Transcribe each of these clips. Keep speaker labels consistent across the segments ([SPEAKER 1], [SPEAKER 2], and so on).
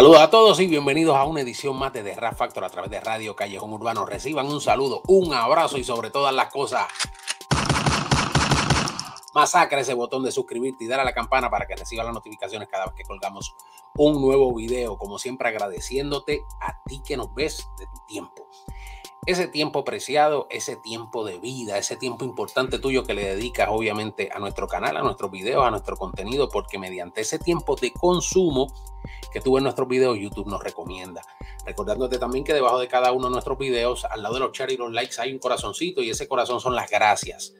[SPEAKER 1] Saludos a todos y bienvenidos a una edición más de The Rap Factor a través de Radio Callejón Urbano. Reciban un saludo, un abrazo y sobre todas las cosas, masacra ese botón de suscribirte y dar a la campana para que reciban las notificaciones cada vez que colgamos un nuevo video. Como siempre agradeciéndote a ti que nos ves de tu tiempo ese tiempo preciado, ese tiempo de vida, ese tiempo importante tuyo que le dedicas obviamente a nuestro canal, a nuestros videos, a nuestro contenido, porque mediante ese tiempo de consumo que tú en nuestros videos, YouTube nos recomienda. Recordándote también que debajo de cada uno de nuestros videos, al lado de los shares y los likes, hay un corazoncito y ese corazón son las gracias.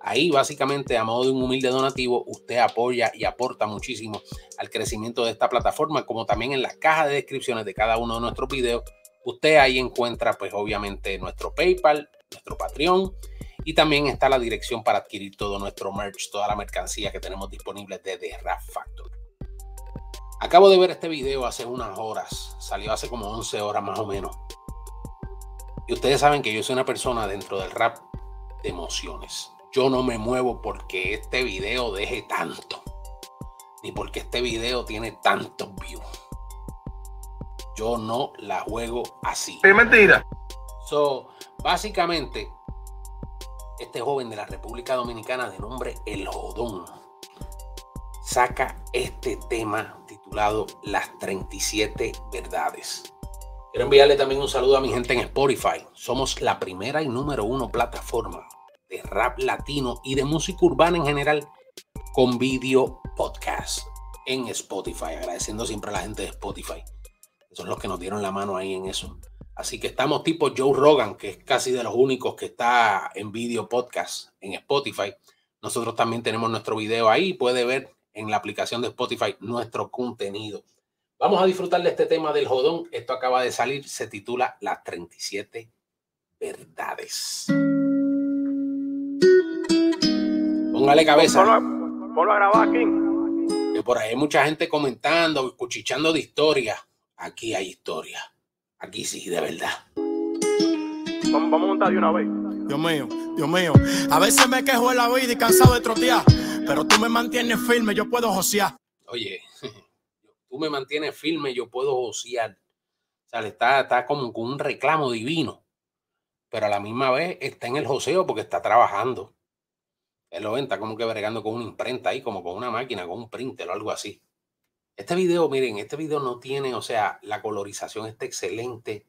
[SPEAKER 1] Ahí básicamente a modo de un humilde donativo, usted apoya y aporta muchísimo al crecimiento de esta plataforma, como también en la caja de descripciones de cada uno de nuestros videos Usted ahí encuentra pues obviamente nuestro PayPal, nuestro Patreon y también está la dirección para adquirir todo nuestro merch, toda la mercancía que tenemos disponible desde Rap Factor. Acabo de ver este video hace unas horas, salió hace como 11 horas más o menos. Y ustedes saben que yo soy una persona dentro del rap de emociones. Yo no me muevo porque este video deje tanto, ni porque este video tiene tantos views. Yo no la juego así.
[SPEAKER 2] Es mentira.
[SPEAKER 1] So, básicamente, este joven de la República Dominicana de nombre El Jodón saca este tema titulado Las 37 Verdades. Quiero enviarle también un saludo a mi gente en Spotify. Somos la primera y número uno plataforma de rap latino y de música urbana en general con video podcast en Spotify. Agradeciendo siempre a la gente de Spotify son los que nos dieron la mano ahí en eso. Así que estamos tipo Joe Rogan, que es casi de los únicos que está en video podcast en Spotify. Nosotros también tenemos nuestro video ahí. Puede ver en la aplicación de Spotify nuestro contenido. Vamos a disfrutar de este tema del jodón. Esto acaba de salir. Se titula Las 37 verdades. Póngale cabeza.
[SPEAKER 2] Ponlo, a grabar aquí.
[SPEAKER 1] Que por ahí hay mucha gente comentando, escuchando de historia aquí hay historia. Aquí sí, de verdad.
[SPEAKER 2] Vamos, a montar de una vez.
[SPEAKER 3] Dios mío, Dios mío. A veces me quejo de la vida y cansado de trotear. Pero tú me mantienes firme, yo puedo josear.
[SPEAKER 1] Oye, tú me mantienes firme, yo puedo josear. O sea, está, está como con un reclamo divino. Pero a la misma vez está en el joseo porque está trabajando. Él lo ven, está como que bregando con una imprenta ahí, como con una máquina, con un printer o algo así. Este video, miren, este video no tiene, o sea, la colorización está excelente.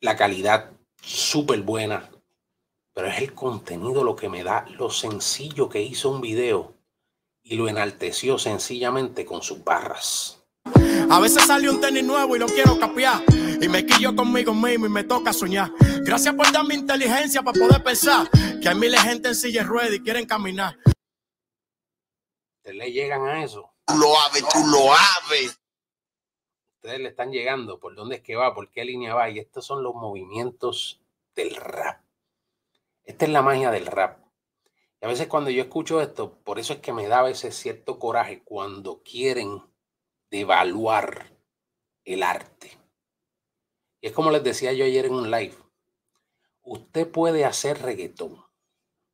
[SPEAKER 1] La calidad súper buena. Pero es el contenido lo que me da lo sencillo que hizo un video y lo enalteció sencillamente con sus barras.
[SPEAKER 3] A veces sale un tenis nuevo y lo quiero capiar. Y me quillo conmigo mismo y me toca soñar. Gracias por darme inteligencia para poder pensar que hay miles de gente en silla de ruedas y quieren caminar
[SPEAKER 1] ustedes le llegan a eso.
[SPEAKER 2] Tú lo aves, tú lo aves.
[SPEAKER 1] Ustedes le están llegando por dónde es que va, por qué línea va. Y estos son los movimientos del rap. Esta es la magia del rap. Y a veces cuando yo escucho esto, por eso es que me da a veces cierto coraje cuando quieren devaluar el arte. Y es como les decía yo ayer en un live. Usted puede hacer reggaetón.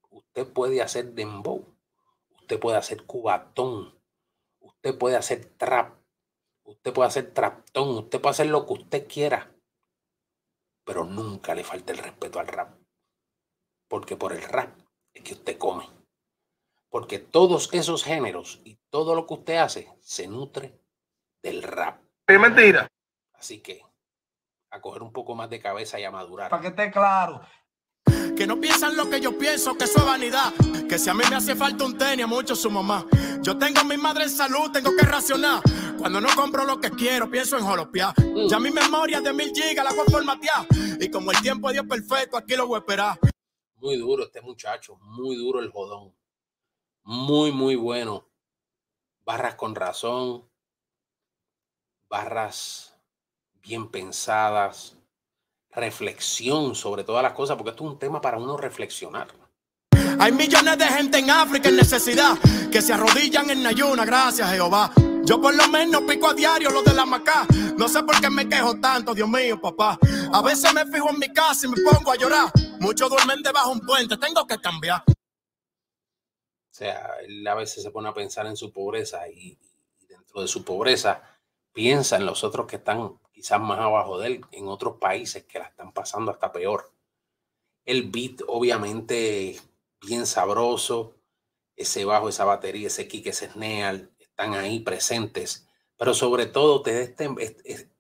[SPEAKER 1] Usted puede hacer dembow usted puede hacer cubatón, usted puede hacer trap, usted puede hacer traptón, usted puede hacer lo que usted quiera, pero nunca le falta el respeto al rap. Porque por el rap es que usted come. Porque todos esos géneros y todo lo que usted hace se nutre del rap.
[SPEAKER 2] Es mentira.
[SPEAKER 1] Así que a coger un poco más de cabeza y a madurar.
[SPEAKER 2] Para que esté claro,
[SPEAKER 3] que no piensan lo que yo pienso, que eso es vanidad. Que si a mí me hace falta un tenis, a mucho su mamá. Yo tengo a mi madre en salud, tengo que racionar. Cuando no compro lo que quiero, pienso en jolopear. Ya mi memoria de mil gigas la voy a formatear. Y como el tiempo dio perfecto, aquí lo voy a esperar.
[SPEAKER 1] Muy duro este muchacho, muy duro el jodón. Muy, muy bueno. Barras con razón. Barras bien pensadas reflexión sobre todas las cosas, porque esto es un tema para uno reflexionar.
[SPEAKER 3] Hay millones de gente en África en necesidad que se arrodillan en ayuna, gracias Jehová. Yo por lo menos pico a diario lo de la macá. No sé por qué me quejo tanto, Dios mío, papá. A veces me fijo en mi casa y me pongo a llorar. Muchos duermen debajo de un puente, tengo que cambiar.
[SPEAKER 1] O sea, él a veces se pone a pensar en su pobreza y, dentro de su pobreza, piensa en los otros que están quizás más abajo de él, en otros países que la están pasando hasta peor. El beat, obviamente, bien sabroso, ese bajo, esa batería, ese kick, ese están ahí presentes, pero sobre todo te este,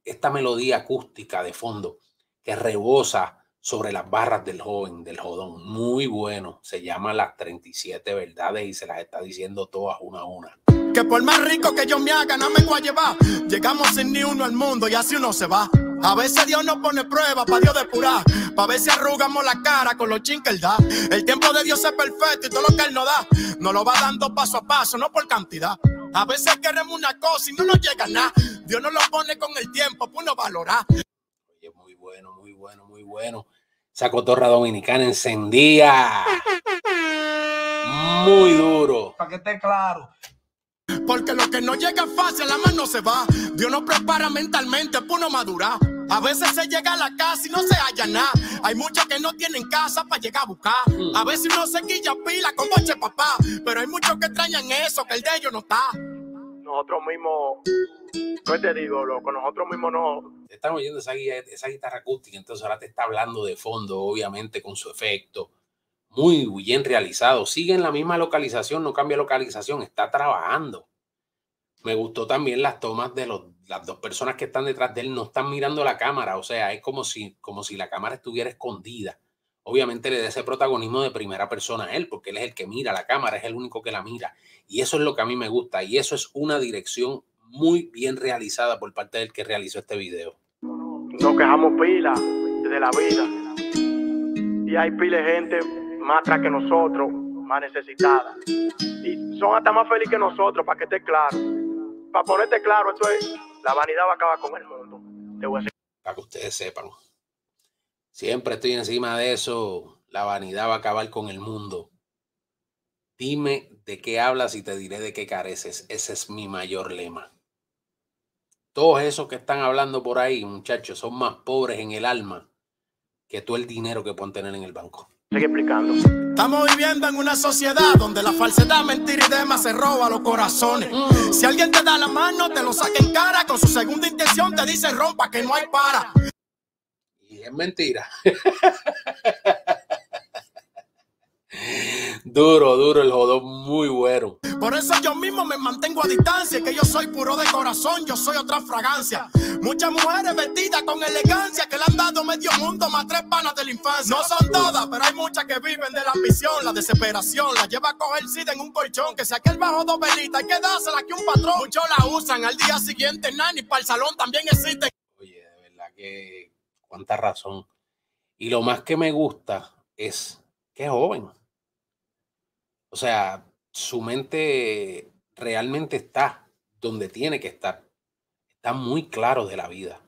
[SPEAKER 1] esta melodía acústica de fondo que rebosa sobre las barras del joven, del jodón. Muy bueno. Se llama Las 37 Verdades y se las está diciendo todas una a una.
[SPEAKER 3] Que por más rico que yo me haga, no me voy a llevar. Llegamos sin ni uno al mundo y así uno se va. A veces Dios nos pone prueba para Dios depurar. Para ver si arrugamos la cara con los chin que Él da. El tiempo de Dios es perfecto y todo lo que Él nos da, nos lo va dando paso a paso, no por cantidad. A veces queremos una cosa y no nos llega nada. Dios nos lo pone con el tiempo, pues uno valora.
[SPEAKER 1] Oye, muy bueno, muy bueno, muy bueno. Esa cotorra dominicana encendía. Muy duro.
[SPEAKER 2] Para que esté claro.
[SPEAKER 3] Porque lo que no llega fácil, la mano se va. Dios nos prepara mentalmente para uno madurar. A veces se llega a la casa y no se halla nada. Hay muchos que no tienen casa para llegar a buscar. A veces uno se quilla pila con boche papá. Pero hay muchos que extrañan eso, que el de ellos no está.
[SPEAKER 2] Nosotros mismos, ¿qué te digo, loco? Nosotros mismos no.
[SPEAKER 1] Están oyendo esa, esa guitarra acústica, entonces ahora te está hablando de fondo, obviamente, con su efecto. Muy bien realizado. Sigue en la misma localización, no cambia localización, está trabajando. Me gustó también las tomas de los, las dos personas que están detrás de él, no están mirando la cámara, o sea, es como si, como si la cámara estuviera escondida. Obviamente le da ese protagonismo de primera persona a él, porque él es el que mira la cámara, es el único que la mira. Y eso es lo que a mí me gusta, y eso es una dirección muy bien realizada por parte del que realizó este video.
[SPEAKER 2] Nos quejamos pila de la vida. Y hay pila de gente más atrás que nosotros, más necesitada. Y son hasta más felices que nosotros, para que esté claro para ponerte claro, esto es, la vanidad va a acabar con el mundo.
[SPEAKER 1] Para que ustedes sepan. Siempre estoy encima de eso. La vanidad va a acabar con el mundo. Dime de qué hablas y te diré de qué careces. Ese es mi mayor lema. Todos esos que están hablando por ahí, muchachos, son más pobres en el alma que todo el dinero que pueden tener en el banco.
[SPEAKER 2] Sigue explicando.
[SPEAKER 3] Estamos viviendo en una sociedad donde la falsedad, mentira y demás se roba los corazones. Si alguien te da la mano, te lo saca en cara. Con su segunda intención te dice rompa que no hay para.
[SPEAKER 1] Y es mentira. Duro, duro el jodón, muy bueno.
[SPEAKER 3] Por eso yo mismo me mantengo a distancia, que yo soy puro de corazón, yo soy otra fragancia. Muchas mujeres vestidas con elegancia que le han dado medio mundo más tres panas de la infancia. No son todas, pero hay muchas que viven de la ambición, la desesperación, la lleva a coger sida en un colchón, que saque el bajo dos velitas, hay que dársela que un patrón. Muchos la usan al día siguiente, nani, para el salón también existen.
[SPEAKER 1] Oye, de verdad que cuánta razón. Y lo más que me gusta es que es joven. O sea, su mente realmente está donde tiene que estar. Está muy claro de la vida.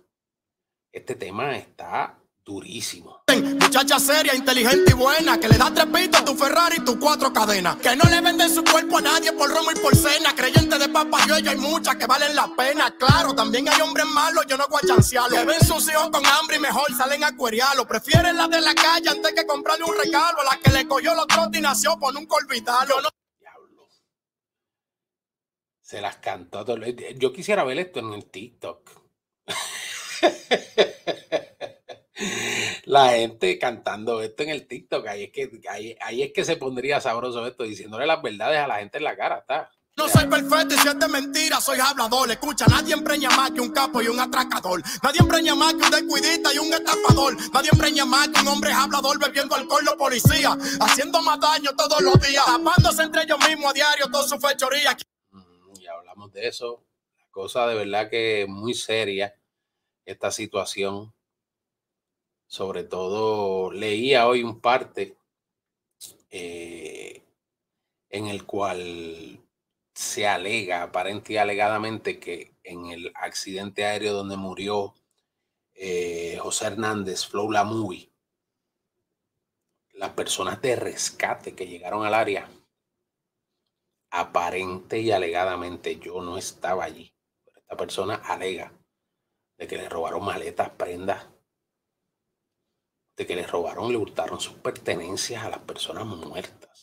[SPEAKER 1] Este tema está durísimo.
[SPEAKER 3] Muchacha seria, inteligente y buena, que le da tres pitos a tu Ferrari y tu cuatro cadenas. Que no le venden su cuerpo a nadie por romo y por cena. Creyente de papa yo, hay muchas que valen la pena. Claro, también hay hombres malos, yo no voy a chancearlo. Que ven sus hijos con hambre y mejor salen a. Prefieren la de la calle antes que comprarle un regalo. A la que le cogió los trotes y nació por un corvital. no...
[SPEAKER 1] Diablo. Se las cantó. Todo. Yo quisiera ver esto en el TikTok. la gente cantando esto en el TikTok. Ahí es que, ahí, es que se pondría sabroso esto, diciéndole las verdades a la gente en la cara. Está.
[SPEAKER 3] No soy perfecto y si es de mentira, soy hablador. Escucha, nadie empreña más que un capo y un atracador. Nadie empreña más que un descuidista y un estafador. Nadie empreña más que un hombre hablador bebiendo alcohol los policías. Haciendo más daño todos los días. Tapándose entre ellos mismos a diario toda su fechoría.
[SPEAKER 1] Mm, y hablamos de eso. cosa de verdad que muy seria esta situación sobre todo leía hoy un parte eh, en el cual se alega, aparente y alegadamente, que en el accidente aéreo donde murió eh, José Hernández, Flow La Movie, las personas de rescate que llegaron al área, aparente y alegadamente yo no estaba allí. esta persona alega de que le robaron maletas, prendas, de que le robaron, le hurtaron sus pertenencias a las personas muertas.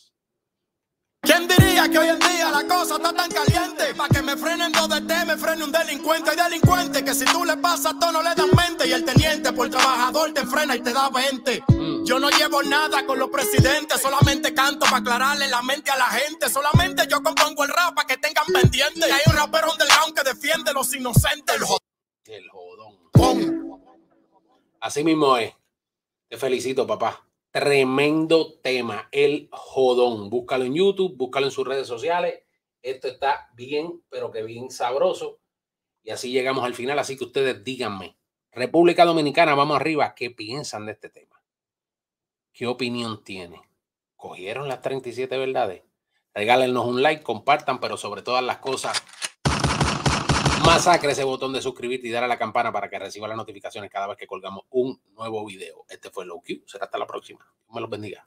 [SPEAKER 3] Que hoy en día la cosa está tan caliente. Pa' que me frenen dos de T, me frene un delincuente. Hay delincuente que si tú le pasas todo no le dan mente. Y el teniente por trabajador te frena y te da 20. Mm. Yo no llevo nada con los presidentes, solamente canto para aclararle la mente a la gente. Solamente yo compongo el rap para que tengan pendiente. Y hay un rapero underground que defiende los inocentes.
[SPEAKER 1] El jodón. Así mismo es. Te felicito, papá. Tremendo tema, el jodón. Búscalo en YouTube, búscalo en sus redes sociales. Esto está bien, pero que bien sabroso. Y así llegamos al final. Así que ustedes díganme, República Dominicana, vamos arriba. ¿Qué piensan de este tema? ¿Qué opinión tiene? ¿Cogieron las 37 verdades? Regálenos un like, compartan, pero sobre todas las cosas, masacre ese botón de suscribirte y dar a la campana para que reciba las notificaciones cada vez que colgamos un nuevo video. Este fue Low Q. Será hasta la próxima. Me los bendiga.